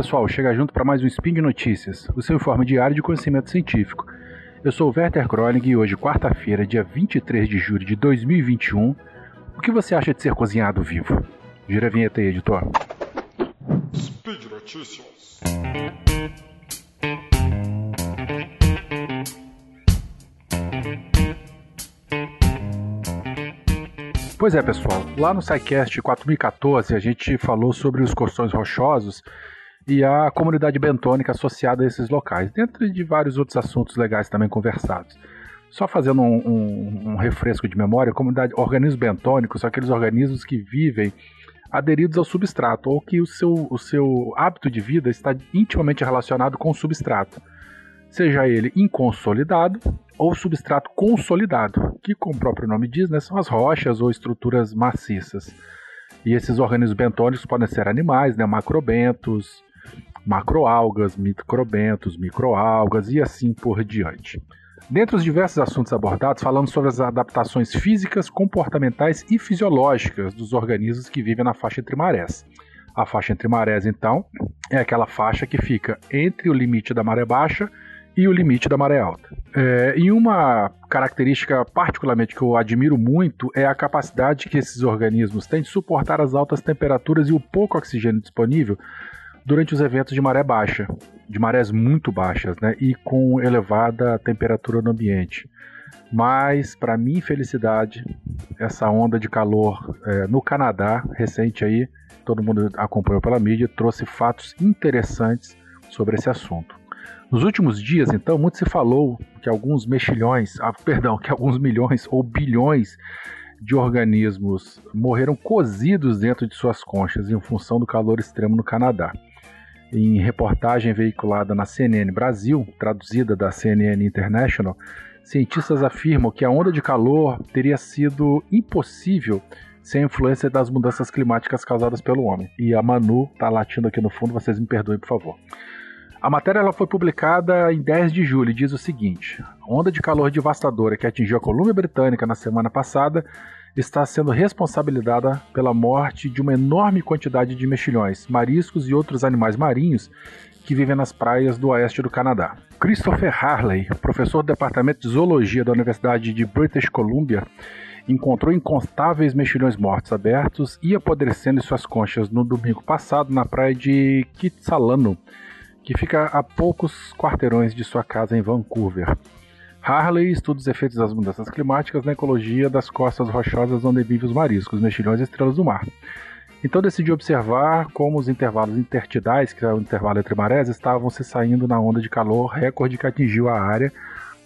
pessoal, chega junto para mais um Spin de Notícias, o seu informe diário de conhecimento científico. Eu sou o Werther Kroling e hoje, quarta-feira, dia 23 de julho de 2021, o que você acha de ser cozinhado vivo? Gira a vinheta aí, editor. Speed Notícias. Pois é, pessoal. Lá no SciCast 4014 a gente falou sobre os costões rochosos e a comunidade bentônica associada a esses locais, dentro de vários outros assuntos legais também conversados. Só fazendo um, um, um refresco de memória, comunidade organismos bentônicos são aqueles organismos que vivem aderidos ao substrato ou que o seu, o seu hábito de vida está intimamente relacionado com o substrato, seja ele inconsolidado ou substrato consolidado, que, como o próprio nome diz, né, são as rochas ou estruturas maciças. E esses organismos bentônicos podem ser animais, né, macrobentos, macroalgas, microbentos, microalgas e assim por diante. Dentre os diversos assuntos abordados, falamos sobre as adaptações físicas, comportamentais e fisiológicas dos organismos que vivem na faixa entre marés. A faixa entre marés, então, é aquela faixa que fica entre o limite da maré baixa e o limite da maré alta. É, e uma característica particularmente que eu admiro muito é a capacidade que esses organismos têm de suportar as altas temperaturas e o pouco oxigênio disponível durante os eventos de maré baixa, de marés muito baixas, né, e com elevada temperatura no ambiente. Mas, para minha infelicidade, essa onda de calor é, no Canadá, recente aí, todo mundo acompanhou pela mídia, trouxe fatos interessantes sobre esse assunto. Nos últimos dias, então, muito se falou que alguns mexilhões, ah, perdão, que alguns milhões ou bilhões de organismos morreram cozidos dentro de suas conchas em função do calor extremo no Canadá. Em reportagem veiculada na CNN Brasil, traduzida da CNN International, cientistas afirmam que a onda de calor teria sido impossível sem a influência das mudanças climáticas causadas pelo homem. E a Manu tá latindo aqui no fundo, vocês me perdoem, por favor. A matéria ela foi publicada em 10 de julho e diz o seguinte: a onda de calor devastadora que atingiu a Colômbia Britânica na semana passada está sendo responsabilizada pela morte de uma enorme quantidade de mexilhões, mariscos e outros animais marinhos que vivem nas praias do oeste do Canadá. Christopher Harley, professor do Departamento de Zoologia da Universidade de British Columbia, encontrou incontáveis mexilhões mortos abertos e apodrecendo em suas conchas no domingo passado na praia de Kitsalano, que fica a poucos quarteirões de sua casa em Vancouver. Harley estuda os efeitos das mudanças climáticas na ecologia das costas rochosas onde vivem os mariscos, mexilhões e estrelas do mar. Então decidiu observar como os intervalos intertidais, que é o intervalo entre marés, estavam se saindo na onda de calor recorde que atingiu a área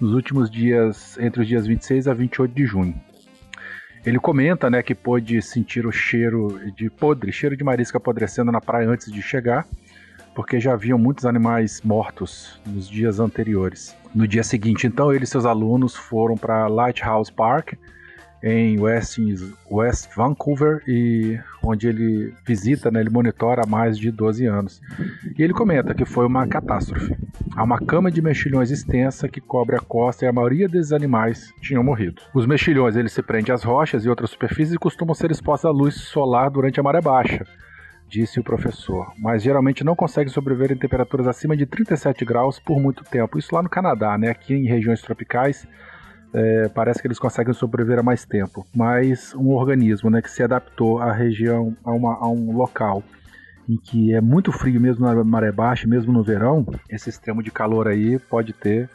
nos últimos dias, entre os dias 26 a 28 de junho. Ele comenta né, que pôde sentir o cheiro de podre, cheiro de marisco apodrecendo na praia antes de chegar, porque já haviam muitos animais mortos nos dias anteriores. No dia seguinte, então, ele e seus alunos foram para Lighthouse Park, em West, West Vancouver, e onde ele visita, né, ele monitora há mais de 12 anos. E ele comenta que foi uma catástrofe. Há uma cama de mexilhões extensa que cobre a costa e a maioria desses animais tinham morrido. Os mexilhões eles se prendem às rochas e outras superfícies e costumam ser expostos à luz solar durante a maré baixa disse o professor, mas geralmente não conseguem sobreviver em temperaturas acima de 37 graus por muito tempo. Isso lá no Canadá, né? Aqui em regiões tropicais, é, parece que eles conseguem sobreviver a mais tempo. Mas um organismo né, que se adaptou à região, a, uma, a um local em que é muito frio mesmo na maré baixa, mesmo no verão, esse extremo de calor aí pode ter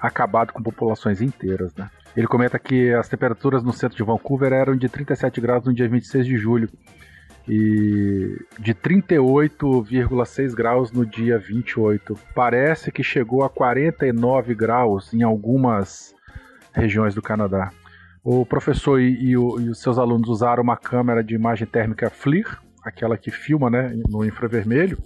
acabado com populações inteiras, né? Ele comenta que as temperaturas no centro de Vancouver eram de 37 graus no dia 26 de julho e de 38,6 graus no dia 28. Parece que chegou a 49 graus em algumas regiões do Canadá. O professor e, e, e os seus alunos usaram uma câmera de imagem térmica FLIR, aquela que filma né, no infravermelho,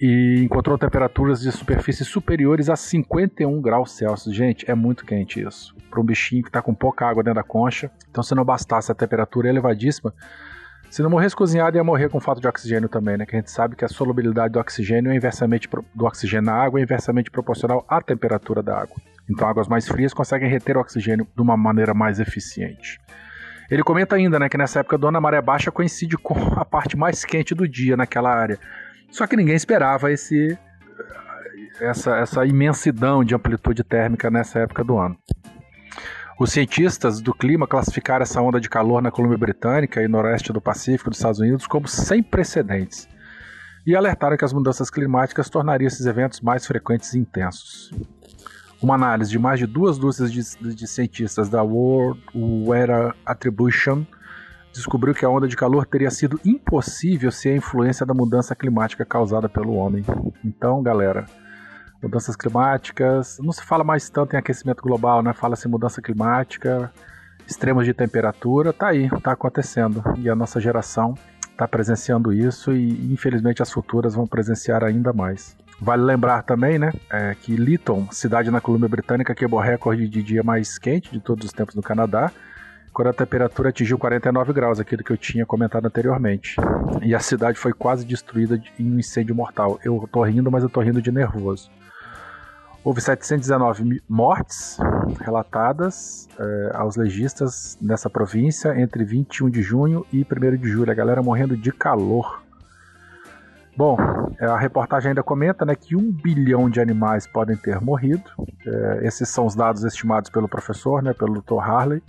e encontrou temperaturas de superfície superiores a 51 graus Celsius. Gente, é muito quente isso. Para um bichinho que está com pouca água dentro da concha. Então, se não bastasse a temperatura elevadíssima, se não morresse cozinhado, ia morrer com falta de oxigênio também, né? Que a gente sabe que a solubilidade do oxigênio é inversamente do oxigênio na água é inversamente proporcional à temperatura da água. Então, águas mais frias conseguem reter o oxigênio de uma maneira mais eficiente. Ele comenta ainda, né, que nessa época dona maré baixa coincide com a parte mais quente do dia naquela área. Só que ninguém esperava esse essa, essa imensidão de amplitude térmica nessa época do ano. Os cientistas do clima classificaram essa onda de calor na Colômbia Britânica e noroeste do Pacífico dos Estados Unidos como sem precedentes e alertaram que as mudanças climáticas tornariam esses eventos mais frequentes e intensos. Uma análise de mais de duas dúzias de, de cientistas da World Weather Attribution descobriu que a onda de calor teria sido impossível sem a influência da mudança climática causada pelo homem. Então, galera, mudanças climáticas. Não se fala mais tanto em aquecimento global, né? Fala-se em mudança climática, extremos de temperatura. Tá aí, tá acontecendo. E a nossa geração está presenciando isso e infelizmente as futuras vão presenciar ainda mais. Vale lembrar também, né, é, que Lytton, cidade na Colômbia Britânica, quebrou recorde de dia mais quente de todos os tempos no Canadá, quando a temperatura atingiu 49 graus, aquilo que eu tinha comentado anteriormente. E a cidade foi quase destruída em um incêndio mortal. Eu tô rindo, mas eu tô rindo de nervoso. Houve 719 mortes relatadas é, aos legistas nessa província entre 21 de junho e 1 de julho. A galera morrendo de calor. Bom, eh, a reportagem ainda comenta né, que um bilhão de animais podem ter morrido. É, esses são os dados estimados pelo professor, né, pelo Dr. Harley,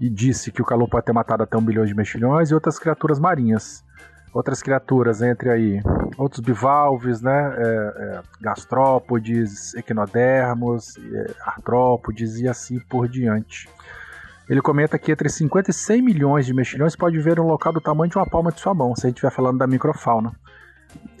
e disse que o calor pode ter matado até um bilhão de mexilhões e outras criaturas marinhas outras criaturas entre aí outros bivalves, né, é, é, gastrópodes, equinodermos, é, artrópodes e assim por diante. Ele comenta que entre 50 e 100 milhões de mexilhões pode viver um local do tamanho de uma palma de sua mão, se a gente estiver falando da microfauna.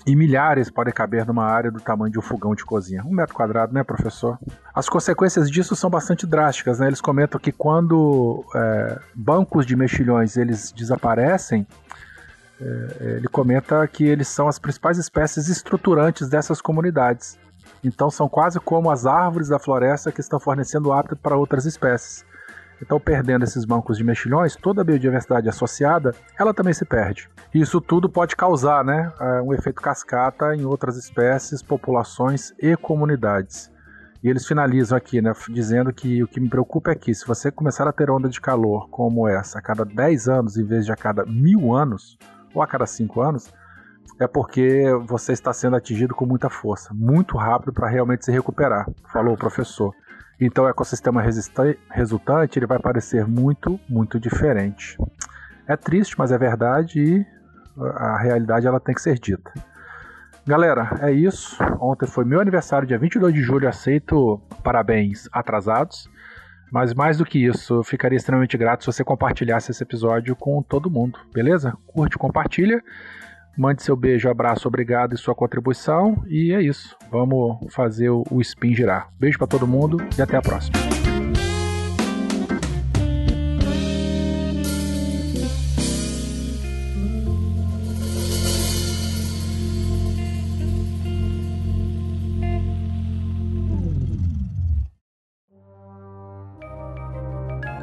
E milhares podem caber numa área do tamanho de um fogão de cozinha. Um metro quadrado, né, professor? As consequências disso são bastante drásticas, né? Eles comentam que quando é, bancos de mexilhões eles desaparecem, é, ele comenta que eles são as principais espécies estruturantes dessas comunidades. Então são quase como as árvores da floresta que estão fornecendo hábitat para outras espécies. Então, perdendo esses bancos de mexilhões, toda a biodiversidade associada, ela também se perde. E isso tudo pode causar né, é, um efeito cascata em outras espécies, populações e comunidades. E eles finalizam aqui, né, dizendo que o que me preocupa é que se você começar a ter onda de calor como essa a cada 10 anos em vez de a cada mil anos, ou a cada cinco anos, é porque você está sendo atingido com muita força, muito rápido para realmente se recuperar, falou o professor. Então o ecossistema resultante ele vai parecer muito, muito diferente. É triste, mas é verdade e a realidade ela tem que ser dita. Galera, é isso. Ontem foi meu aniversário, dia 22 de julho. Aceito parabéns atrasados. Mas mais do que isso, eu ficaria extremamente grato se você compartilhasse esse episódio com todo mundo, beleza? Curte, compartilha, mande seu beijo, abraço, obrigado e sua contribuição. E é isso. Vamos fazer o spin girar. Beijo para todo mundo e até a próxima.